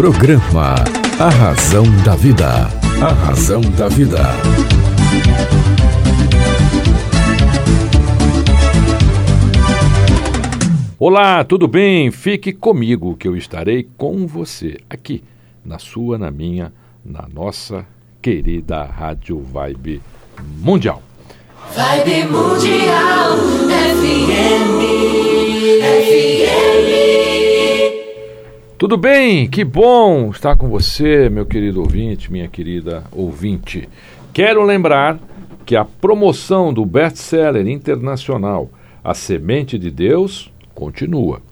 Programa A Razão da Vida. A Razão da Vida. Olá, tudo bem? Fique comigo que eu estarei com você aqui, na sua, na minha, na nossa querida Rádio Vibe Mundial. Vibe Mundial FM, FM. Tudo bem? Que bom estar com você, meu querido ouvinte, minha querida ouvinte. Quero lembrar que a promoção do best-seller internacional A Semente de Deus continua.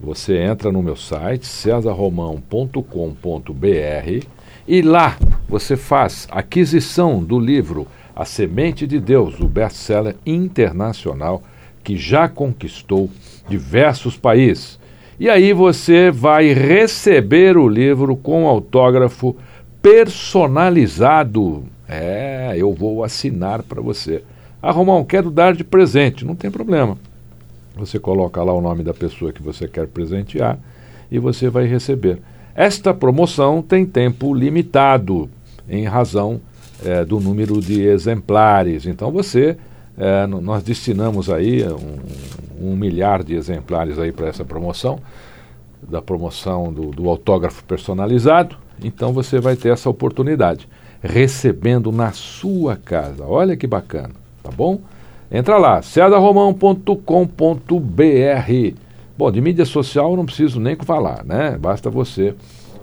Você entra no meu site cesarromão.com.br e lá você faz aquisição do livro A Semente de Deus, o best-seller internacional que já conquistou diversos países. E aí você vai receber o livro com autógrafo personalizado. É, eu vou assinar para você. Ah, Romão, quero dar de presente. Não tem problema. Você coloca lá o nome da pessoa que você quer presentear e você vai receber. Esta promoção tem tempo limitado, em razão é, do número de exemplares. Então você, é, nós destinamos aí um, um, milhar de exemplares aí para essa promoção, da promoção do, do autógrafo personalizado. Então você vai ter essa oportunidade, recebendo na sua casa. Olha que bacana, tá bom? Entra lá, cesarromão.com.br. Bom, de mídia social eu não preciso nem falar, né? Basta você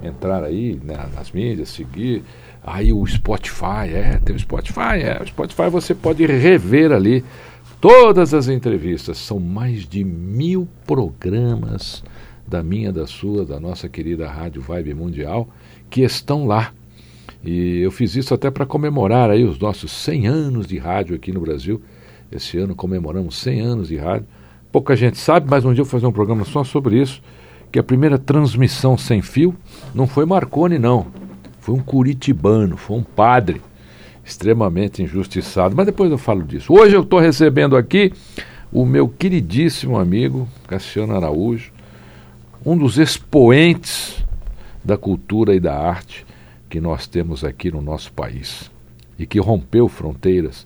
entrar aí né, nas mídias, seguir. Aí o Spotify, é, tem o Spotify, é. O Spotify você pode rever ali todas as entrevistas. São mais de mil programas da minha, da sua, da nossa querida Rádio Vibe Mundial que estão lá. E eu fiz isso até para comemorar aí os nossos 100 anos de rádio aqui no Brasil. Esse ano comemoramos 100 anos de rádio. Pouca gente sabe, mas um dia eu vou fazer um programa só sobre isso, que a primeira transmissão sem fio não foi Marconi, não. Foi um curitibano, foi um padre extremamente injustiçado. Mas depois eu falo disso. Hoje eu estou recebendo aqui o meu queridíssimo amigo Cassiano Araújo, um dos expoentes da cultura e da arte que nós temos aqui no nosso país e que rompeu fronteiras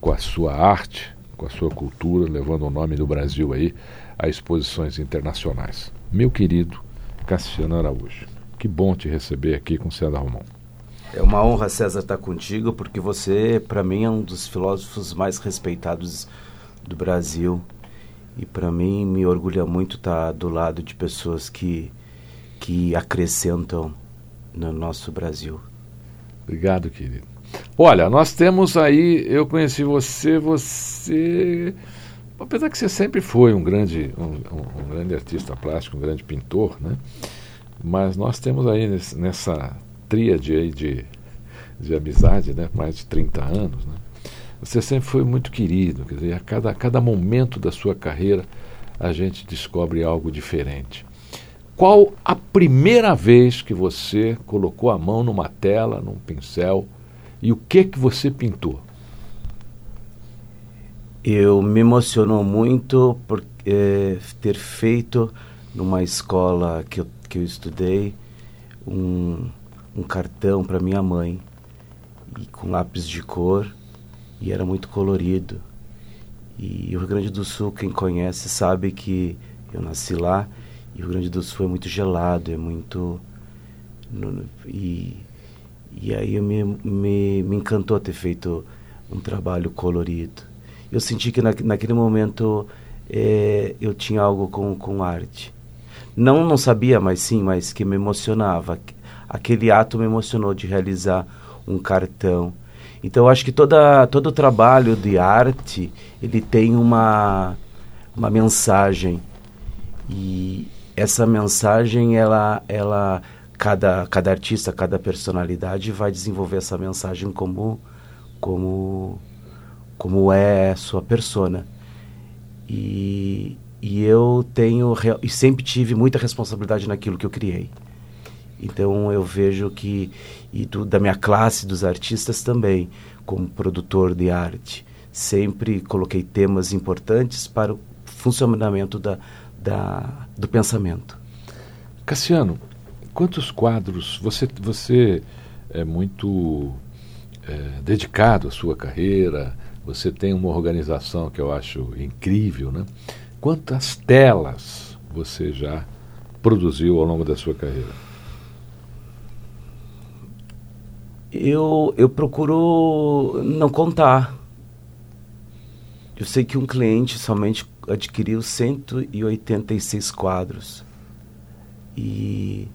com a sua arte, com a sua cultura, levando o nome do Brasil aí a exposições internacionais. Meu querido Cassiano Araújo, que bom te receber aqui com César Romão. É uma honra, César, estar contigo, porque você, para mim, é um dos filósofos mais respeitados do Brasil. E para mim, me orgulha muito estar do lado de pessoas que, que acrescentam no nosso Brasil. Obrigado, querido. Olha, nós temos aí, eu conheci você, você. Apesar que você sempre foi um grande, um, um, um grande artista plástico, um grande pintor, né? Mas nós temos aí nessa tríade aí de, de amizade, né? Mais de 30 anos, né? Você sempre foi muito querido, quer dizer, a cada, a cada momento da sua carreira a gente descobre algo diferente. Qual a primeira vez que você colocou a mão numa tela, num pincel, e o que que você pintou? Eu me emocionou muito por é, ter feito numa escola que eu, que eu estudei um, um cartão para minha mãe e com lápis de cor e era muito colorido. E o Rio Grande do Sul, quem conhece, sabe que eu nasci lá e o Rio Grande do Sul é muito gelado, é muito. E e aí me, me, me encantou ter feito um trabalho colorido. Eu senti que na, naquele momento é, eu tinha algo com, com arte. Não, não sabia, mas sim, mas que me emocionava. Aquele ato me emocionou de realizar um cartão. Então, eu acho que toda, todo trabalho de arte, ele tem uma, uma mensagem. E essa mensagem, ela, ela cada, cada artista, cada personalidade vai desenvolver essa mensagem como como como é sua persona. E, e eu tenho e sempre tive muita responsabilidade naquilo que eu criei. Então eu vejo que e do, da minha classe dos artistas também, como produtor de arte, sempre coloquei temas importantes para o funcionamento da, da do pensamento. Cassiano, quantos quadros você você é muito é, dedicado à sua carreira, você tem uma organização que eu acho incrível, né? Quantas telas você já produziu ao longo da sua carreira? Eu, eu procuro não contar. Eu sei que um cliente somente adquiriu 186 quadros. E,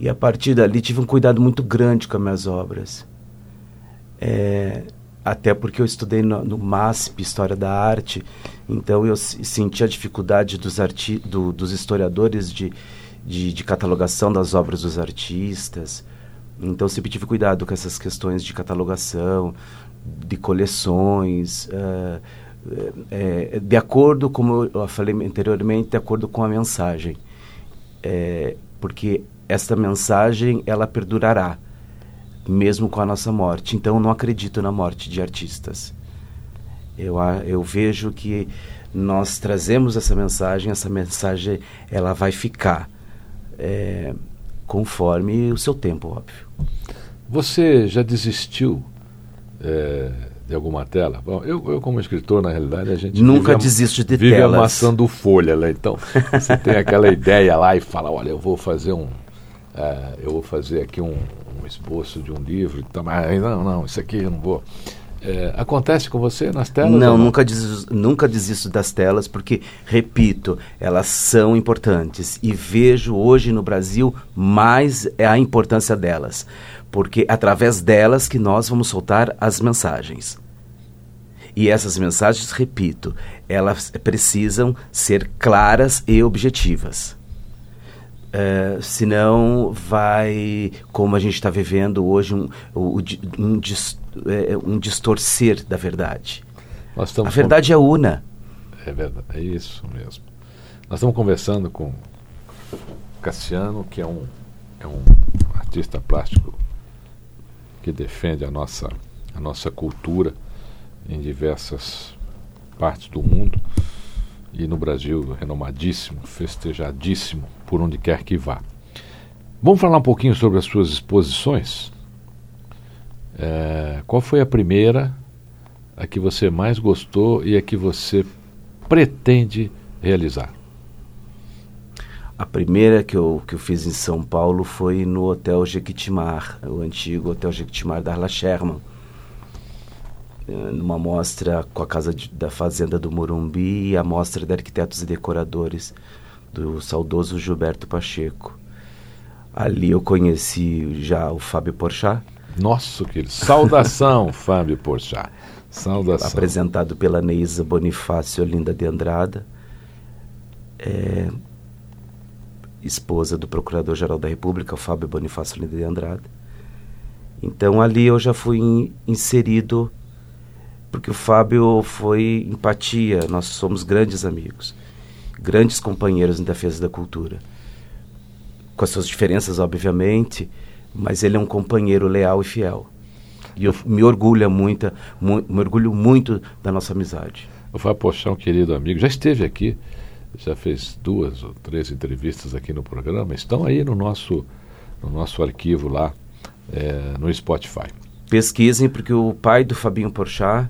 e a partir dali tive um cuidado muito grande com as minhas obras. É, até porque eu estudei no, no, MASP, História da Arte, então eu senti a dificuldade dos, arti do, dos historiadores de, de, de catalogação das obras dos artistas. Então sempre tive cuidado com essas questões de catalogação, de coleções, uh, é, de acordo, como eu falei anteriormente, de acordo com a mensagem. É, porque esta mensagem, ela perdurará, mesmo com a nossa morte. Então, eu não acredito na morte de artistas. Eu, eu vejo que nós trazemos essa mensagem, essa mensagem, ela vai ficar. É, conforme o seu tempo, óbvio. Você já desistiu é, de alguma tela? Bom, eu, eu, como escritor, na realidade, a gente nunca desisto de vive telas. amassando folha, né? Então, você tem aquela ideia lá e fala, olha, eu vou fazer um, uh, eu vou fazer aqui um, um esboço de um livro, então, mas não, não, isso aqui eu não vou. É, acontece com você nas telas? Não, não? Nunca, desisto, nunca desisto das telas, porque, repito, elas são importantes. E vejo hoje no Brasil mais a importância delas. Porque é através delas que nós vamos soltar as mensagens. E essas mensagens, repito, elas precisam ser claras e objetivas. Uh, senão vai, como a gente está vivendo hoje, um, um, um, é, um distorcer da verdade. a verdade é una. É verdade, é isso mesmo. Nós estamos conversando com Cassiano, que é um, é um artista plástico que defende a nossa, a nossa cultura em diversas partes do mundo e no Brasil renomadíssimo, festejadíssimo por onde quer que vá. Vamos falar um pouquinho sobre as suas exposições? É, qual foi a primeira, a que você mais gostou e a que você pretende realizar? A primeira que eu, que eu fiz em São Paulo foi no Hotel Jequitimar, o antigo Hotel Jequitimar da Arla Sherman eh, numa mostra com a Casa de, da Fazenda do Morumbi e a mostra de arquitetos e decoradores do saudoso Gilberto Pacheco. Ali eu conheci já o Fábio Porchat. Nossa, que saudação, Fábio Porchat. Saudação. Apresentado pela Neisa Bonifácio Olinda de Andrada, é, esposa do Procurador-Geral da República, o Fábio Bonifácio Olinda de Andrada. Então ali eu já fui in, inserido porque o Fábio foi empatia, nós somos grandes amigos, grandes companheiros em defesa da cultura. Com as suas diferenças, obviamente, mas ele é um companheiro leal e fiel. E eu me orgulho muito, mu me orgulho muito da nossa amizade. O Fábio Pochão, um querido amigo, já esteve aqui, já fez duas ou três entrevistas aqui no programa, estão aí no nosso, no nosso arquivo lá, é, no Spotify. Pesquisem, porque o pai do Fabinho Porchat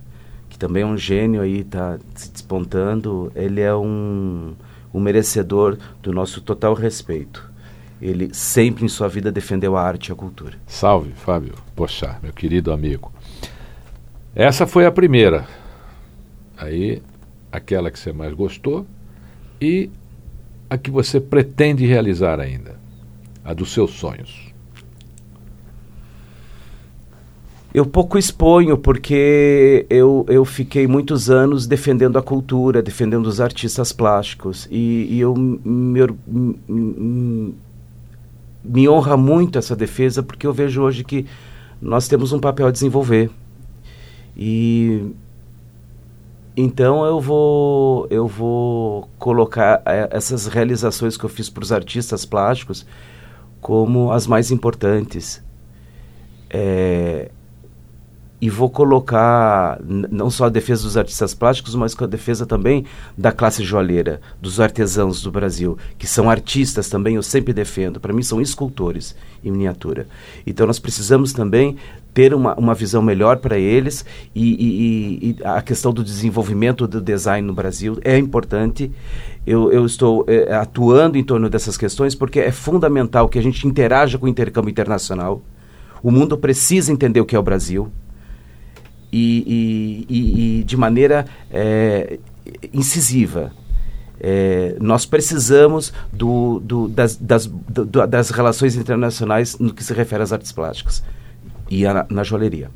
que também é um gênio aí, está se despontando, ele é um, um merecedor do nosso total respeito. Ele sempre em sua vida defendeu a arte e a cultura. Salve, Fábio Poxa, meu querido amigo. Essa foi a primeira. Aí, aquela que você mais gostou e a que você pretende realizar ainda, a dos seus sonhos. Eu pouco exponho porque eu, eu fiquei muitos anos defendendo a cultura, defendendo os artistas plásticos. E, e eu me, me honra muito essa defesa porque eu vejo hoje que nós temos um papel a desenvolver. E então eu vou eu vou colocar é, essas realizações que eu fiz para os artistas plásticos como as mais importantes. É, e vou colocar não só a defesa dos artistas plásticos, mas com a defesa também da classe joalheira, dos artesãos do Brasil, que são artistas também, eu sempre defendo. Para mim, são escultores em miniatura. Então, nós precisamos também ter uma, uma visão melhor para eles e, e- e- a questão do desenvolvimento do design no Brasil é importante. Eu, eu estou eh, atuando em torno dessas questões porque é fundamental que a gente interaja com o intercâmbio internacional. O mundo precisa entender o que é o Brasil e, e- e- de maneira eh, incisiva. Eh, nós precisamos do- do- das, das- do- das relações internacionais no que se refere às artes plásticas e a- na joalheria.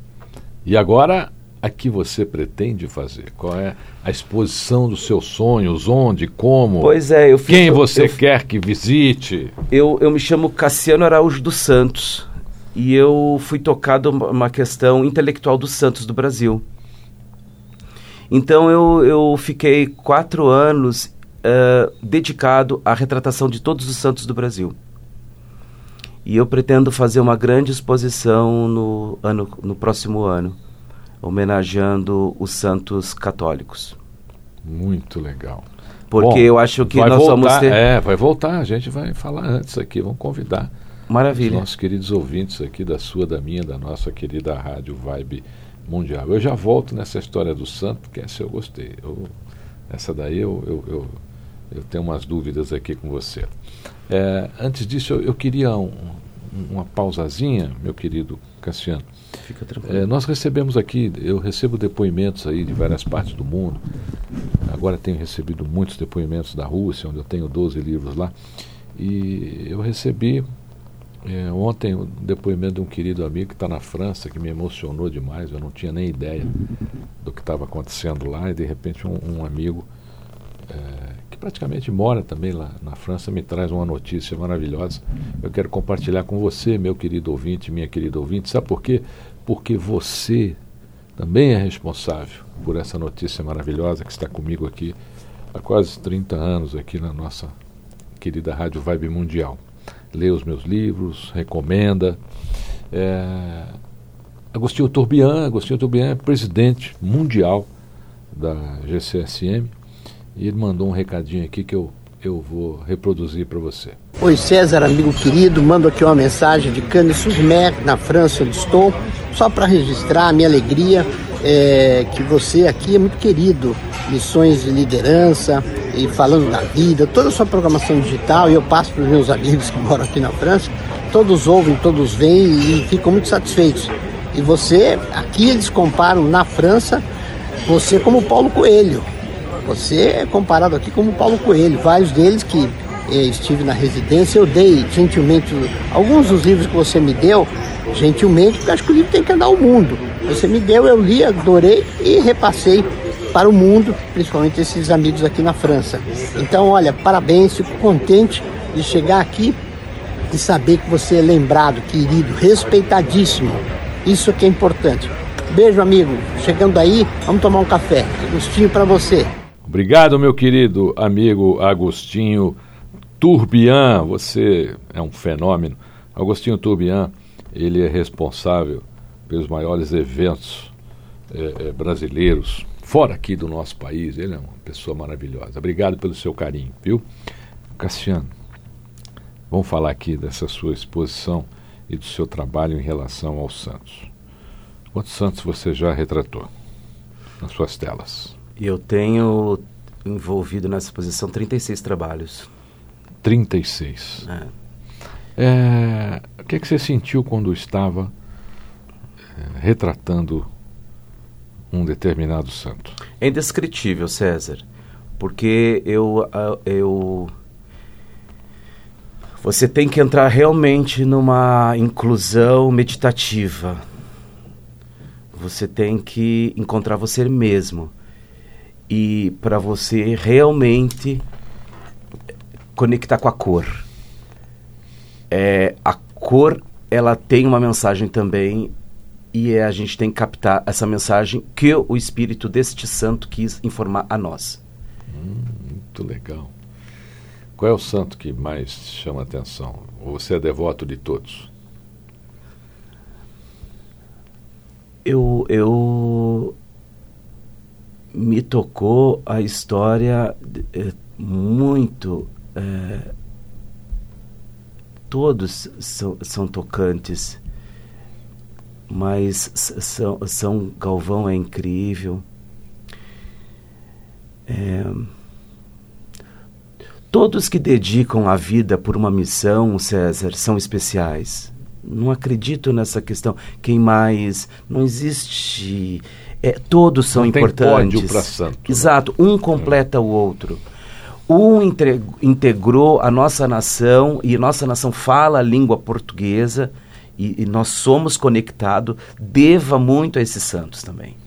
E agora, a que você pretende fazer? Qual é a exposição dos seus sonhos? Onde? Como? Pois é, eu fiz. Quem você eu, quer que visite? eu, eu me chamo Cassiano Araújo dos Santos e eu fui tocado uma questão intelectual dos santos do Brasil. Então eu, eu fiquei quatro anos eh, dedicado à retratação de todos os santos do Brasil. E eu pretendo fazer uma grande exposição no, ano, no próximo ano, homenageando os santos católicos. Muito legal. Porque Bom, eu acho que nós voltar, vamos ter. É, vai voltar. A gente vai falar antes aqui. Vamos convidar os Maravilha. nossos queridos ouvintes aqui da sua, da minha, da nossa querida Rádio Vibe Mundial. Eu já volto nessa história do santo, porque essa eu gostei. Eu- essa daí eu, eu, eu, eu tenho umas dúvidas aqui com você. É, antes disso, eu, eu queria um- um- uma pausazinha, meu querido Cassiano. Fica tranquilo. É, nós recebemos aqui, eu recebo depoimentos aí de várias partes do mundo. Agora tenho recebido muitos depoimentos da Rússia, onde eu tenho 12 livros lá. E eu recebi é, ontem o depoimento de um querido amigo que está na França, que me emocionou demais. Eu não tinha nem ideia do que estava acontecendo lá. E de repente um, um amigo é, que praticamente mora também lá na França me traz uma notícia maravilhosa. Eu quero compartilhar com você, meu querido ouvinte, minha querida ouvinte. Sabe por quê? Porque você também é responsável por essa notícia maravilhosa que está comigo aqui há quase 30 anos aqui na nossa querida Rádio Vibe Mundial. Lê os meus livros, recomenda. É, Agostinho Turbian, Agostinho Turbian é presidente mundial da GCSM e ele mandou um recadinho aqui que eu, eu vou reproduzir para você. Oi César, amigo querido, mando aqui uma mensagem de Cannes-sur-Mer, na França, onde estou, só para registrar a minha alegria é, que você aqui é muito querido, lições de liderança e falando da vida, toda a sua programação digital, e eu passo para os meus amigos que moram aqui na França, todos ouvem, todos veem e ficam muito satisfeitos. E você, aqui eles comparam na França, você como Paulo Coelho, você é comparado aqui como Paulo Coelho, vários deles que eh, estive na residência, eu dei gentilmente alguns dos livros que você me deu, gentilmente, porque acho que o livro tem que andar ao mundo. Você me deu, eu li, adorei e repassei para o mundo, principalmente esses amigos aqui na França. Então, olha, parabéns, fico contente de chegar aqui e saber que você é lembrado, querido, respeitadíssimo. Isso que é importante. Beijo, amigo. Chegando aí, vamos tomar um café. Agostinho para você. Obrigado, meu querido amigo Agostinho Turbian. Você é um fenômeno. Agostinho Turbian, ele é responsável pelos maiores eventos eh, eh, brasileiros, fora aqui do nosso país. Ele é uma pessoa maravilhosa. Obrigado pelo seu carinho, viu? Cassiano, vamos falar aqui dessa sua exposição e do seu trabalho em relação aos santos. Quantos santos você já retratou nas suas telas? Eu tenho envolvido nessa exposição 36 trabalhos. 36. né? É, o que, é que você sentiu quando estava é, retratando um determinado santo? É indescritível, César, porque eu, eu você tem que entrar realmente numa inclusão meditativa. Você tem que encontrar você mesmo. E para você realmente conectar com a cor. É, a cor, ela tem uma mensagem também e é, a gente tem que captar essa mensagem que o espírito deste santo quis informar a nós. Muito legal. Qual é o santo que mais chama a atenção? Ou você é devoto de todos? Eu, eu me tocou a história é, muito. É, todos são, são tocantes, mas São, São Galvão é incrível. É, todos que dedicam a vida por uma missão, César, são especiais. Não acredito nessa questão. Quem mais? Não existe. É, todos são Não importantes. Tem santo, né? Exato. Um completa é. o outro. Um integrou a nossa nação e nossa nação fala a língua portuguesa e, e nós somos conectados. Deva muito a esses santos também.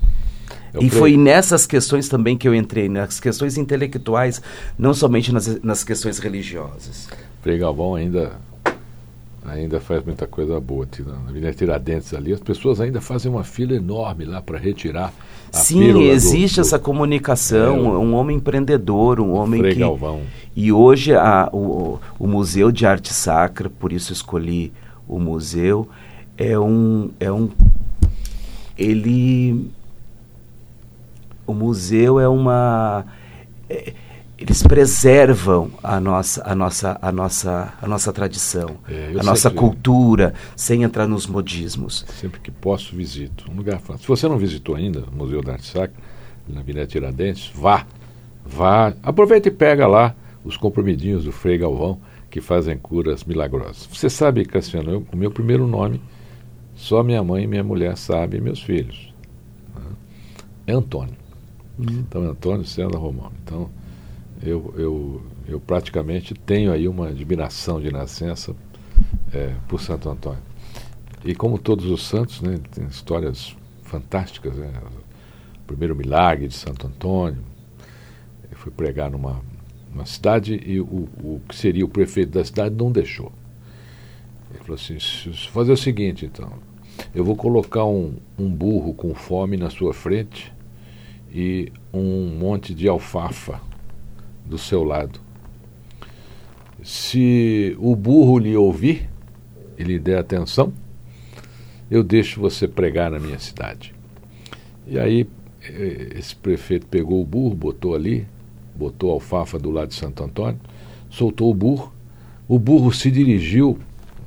Eu e creio. foi nessas questões também que eu entrei, nas questões intelectuais, não somente nas, nas questões religiosas. Frei Galvão ainda ainda faz muita coisa boa. Na Avenida Tiradentes ali, as pessoas ainda fazem uma fila enorme lá para retirar a Sim, existe do, essa comunicação, é, um homem empreendedor, um homem Frei que... Galvão. E hoje a, o, o Museu de Arte Sacra, por isso escolhi o museu, é um... É um ele... O museu é uma... É, eles preservam a nossa, a nossa, a nossa, a nossa tradição, é, a nossa cultura, sem entrar nos modismos. Sempre que posso, visito. Um lugar Se você não visitou ainda o Museu da Arte Sacra, na Avenida Tiradentes, vá. Vá. Aproveita e pega lá os comprimidinhos do Frei Galvão, que fazem curas milagrosas. Você sabe, Cassiano, eu, o meu primeiro nome, só minha mãe e minha mulher sabem, e meus filhos. Né? É Antônio. Uhum. Então, Antônio César Romano. Então, eu, eu, eu praticamente tenho aí uma admiração de nascença é, por Santo Antônio. E como todos os santos, né, tem histórias fantásticas. Né? O primeiro milagre de Santo Antônio, ele foi pregar numa, numa cidade e o, o que seria o prefeito da cidade não deixou. Ele falou assim, fazer o seguinte então, eu vou colocar um, um burro com fome na sua frente e um monte de alfafa do seu lado. Se o burro lhe ouvir e lhe der atenção, eu deixo você pregar na minha cidade. E aí eh, esse prefeito pegou o burro, botou ali, botou alfafa do lado de Santo Antônio, soltou o burro. O burro se dirigiu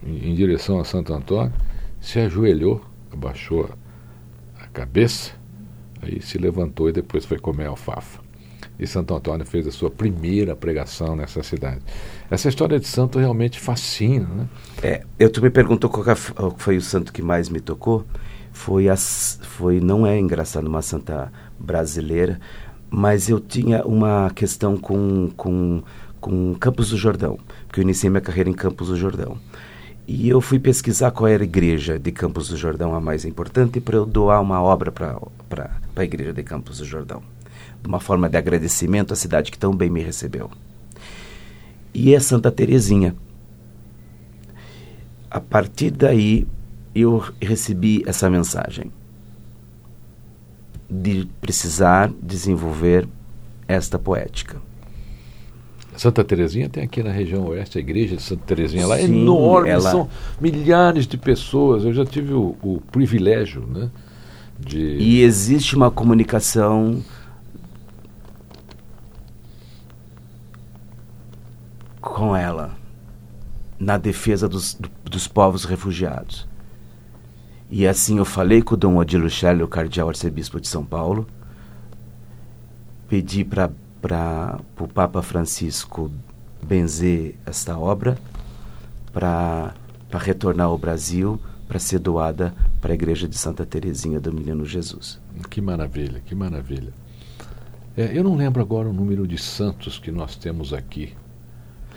em, direção a Santo Antônio, se ajoelhou, abaixou a cabeça, aí se levantou e depois foi comer alfafa e Santo Antônio fez a sua primeira pregação nessa cidade. Essa história de santo realmente fascina, né? É, eu tu me perguntou qual foi o santo que mais me tocou. Foi as, foi não é engraçado uma santa brasileira, mas eu tinha uma questão com com com Campos do Jordão, porque eu iniciei minha carreira em Campos do Jordão. E eu fui pesquisar qual era a igreja de Campos do Jordão a mais importante para eu doar uma obra para a igreja de Campos do Jordão uma forma de agradecimento à cidade que tão bem me recebeu. E é Santa Terezinha. A partir daí, eu recebi essa mensagem de precisar desenvolver esta poética. Santa Terezinha tem aqui na região oeste a igreja de Santa Terezinha lá é enorme, ela... são milhares de pessoas. Eu já tive o, o privilégio, né, de e existe uma comunicação com ela na defesa dos, dos povos refugiados. E assim eu falei com o Dom Odilo Schelle, o cardeal arcebispo de São Paulo, pedi para o Papa Francisco benzer esta obra para retornar ao Brasil para ser doada para a igreja de Santa Teresinha do Menino Jesus. Que maravilha, que maravilha. É, eu não lembro agora o número de santos que nós temos aqui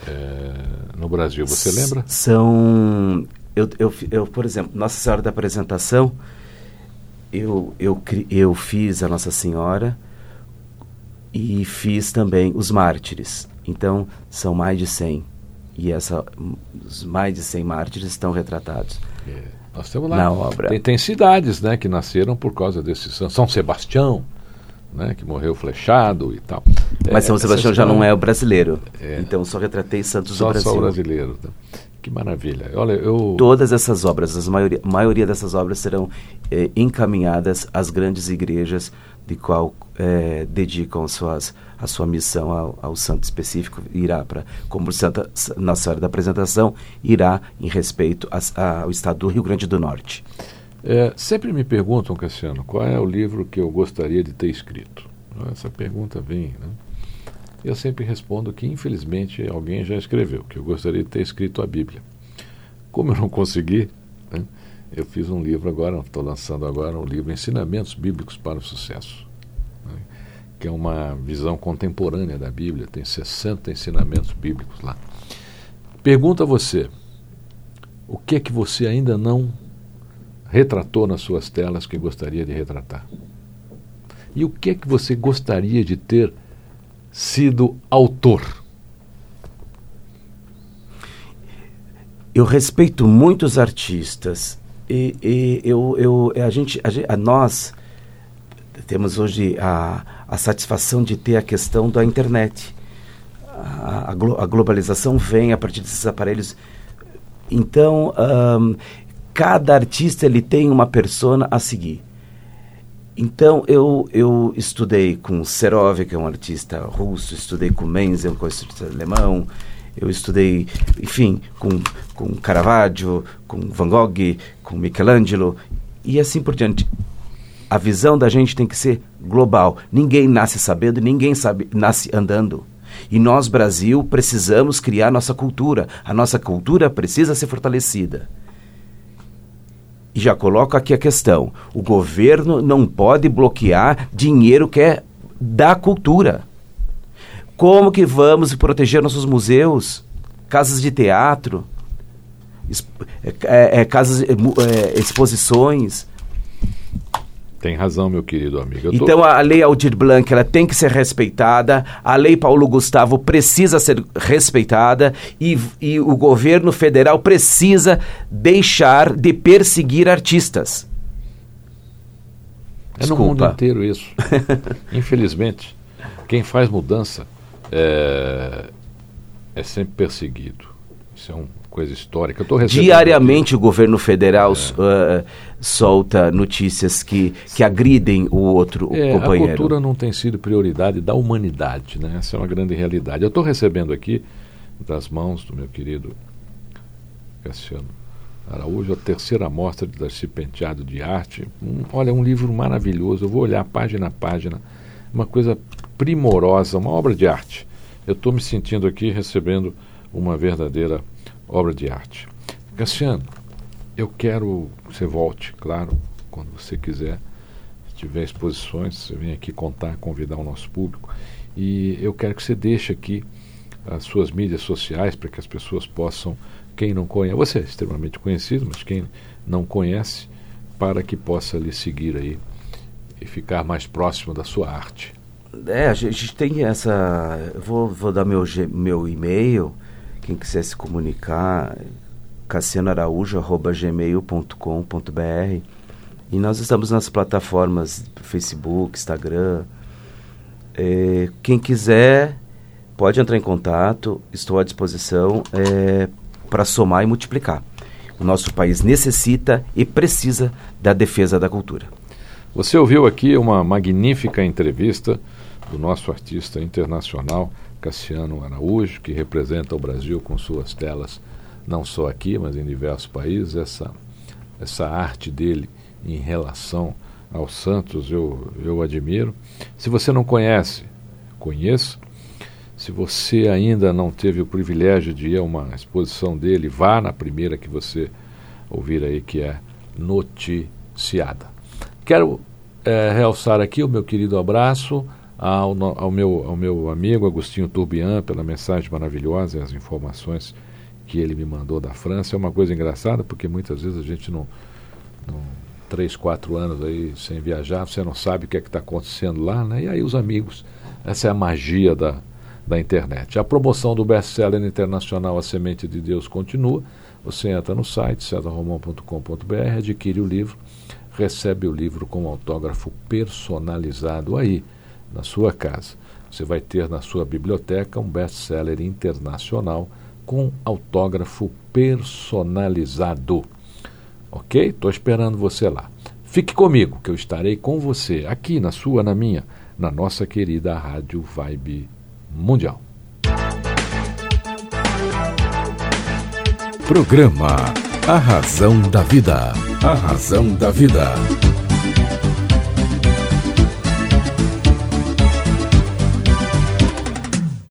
é, no Brasil. Você lembra? São. Eu, eu, eu, por exemplo, Nossa Senhora da Apresentação, eu, eu, eu fiz a Nossa Senhora e fiz também os mártires. Então, são mais de 100. E essa, os mais de 100 mártires estão retratados. É. Nós temos lá. Na obra. Tem, tem, cidades né, que nasceram por causa desse São Sebastião, né, que morreu flechado e tal. Mas é, São Sebastião já não é o brasileiro. É, então só retratei Santos só, do Brasil. Só o brasileiro. Tá? Que maravilha. Olha, eu. Todas essas obras, a maioria, maioria dessas obras serão eh, encaminhadas às grandes igrejas de qual eh, dedicam suas, a sua missão ao, ao santo específico. Irá para, como Santa, Nossa Senhora da Apresentação, irá em respeito a, a, ao estado do Rio Grande do Norte. É, sempre me perguntam, Cassiano, qual é o livro que eu gostaria de ter escrito. Essa pergunta vem, né? Eu sempre respondo que, infelizmente, alguém já escreveu, que eu gostaria de ter escrito a Bíblia. Como eu não consegui, né, eu fiz um livro agora, estou lançando agora um livro Ensinamentos Bíblicos para o Sucesso, né, que é uma visão contemporânea da Bíblia, tem 60 ensinamentos bíblicos lá. Pergunta a você, o que é que você ainda não retratou nas suas telas que gostaria de retratar? E o que é que você gostaria de ter sido autor? Eu respeito muitos artistas e, e eu, eu, a gente, a, a nós temos hoje a, a satisfação de ter a questão da internet. A, a, a globalização vem a partir desses aparelhos. Então, um, cada artista ele tem uma persona a seguir. Então, eu, eu estudei com Serov, que é um artista russo, estudei com Menzel, que é um artista alemão, eu estudei, enfim, com, com Caravaggio, com Van Gogh, com Michelangelo, e assim por diante. A visão da gente tem que ser global. Ninguém nasce sabendo, ninguém sabe, nasce andando. E nós, Brasil, precisamos criar nossa cultura. A nossa cultura precisa ser fortalecida. E já coloco aqui a questão: o governo não pode bloquear dinheiro que é da cultura. Como que vamos proteger nossos museus, casas de teatro, é, é, casas, é, é, exposições? Tem razão, meu querido amigo. Então a lei Aldir Blanc ela tem que ser respeitada, a lei Paulo Gustavo precisa ser respeitada e, e o governo federal precisa deixar de perseguir artistas. É Desculpa. no mundo inteiro isso. Infelizmente, quem faz mudança é, é sempre perseguido. Isso é uma coisa histórica. Diariamente o governo federal é. uh, solta notícias que, que agridem o outro é, companheiro. A cultura não tem sido prioridade da humanidade, né? Essa é uma grande realidade. Eu estou recebendo aqui, das mãos do meu querido Cassiano Araújo, a terceira mostra de Darcy Penteado de Arte. Um, olha, um livro maravilhoso. Eu vou olhar página a página. Uma coisa primorosa, uma obra de arte. Eu estou me sentindo aqui recebendo uma verdadeira obra de arte. Cassiano, eu quero que você volte, claro, quando você quiser. Se tiver exposições, você vem aqui contar, convidar o nosso público. E eu quero que você deixe aqui as suas mídias sociais para que as pessoas possam, quem não conhece, você é extremamente conhecido, mas quem não conhece, para que possa lhe seguir aí e ficar mais próximo da sua arte. É, a gente tem essa. vou, vou dar meu, meu e-mail, quem quiser se comunicar, cassianoaraújo.gmail.com.br e nós estamos nas plataformas Facebook, Instagram. É, quem quiser pode entrar em contato, estou à disposição é, para somar e multiplicar. O nosso país necessita e precisa da defesa da cultura. Você ouviu aqui uma magnífica entrevista do nosso artista internacional Cassiano Araújo, que representa o Brasil com suas telas não só aqui, mas em diversos países, essa, essa arte dele em relação aos santos eu, eu admiro. Se você não conhece, conheça. Se você ainda não teve o privilégio de ir a uma exposição dele, vá na primeira que você ouvir aí, que é noticiada. Quero é, realçar aqui o meu querido abraço ao, ao, meu, ao meu amigo Agostinho Turbian pela mensagem maravilhosa e as informações que ele me mandou da França. É uma coisa engraçada, porque muitas vezes a gente não, não três, quatro anos aí sem viajar, você não sabe o que é que está acontecendo lá, né? E aí os amigos, essa é a magia da, da internet. A promoção do best-seller internacional A Semente de Deus continua. Você entra no site cesarromão.com.br, adquire o livro, recebe o livro com autógrafo personalizado aí, na sua casa. Você vai ter na sua biblioteca um best-seller internacional com autógrafo personalizado. Ok? Estou esperando você lá. Fique comigo, que eu estarei com você aqui na sua, na minha, na nossa querida Rádio Vibe Mundial. Programa A Razão da Vida. A Razão da Vida.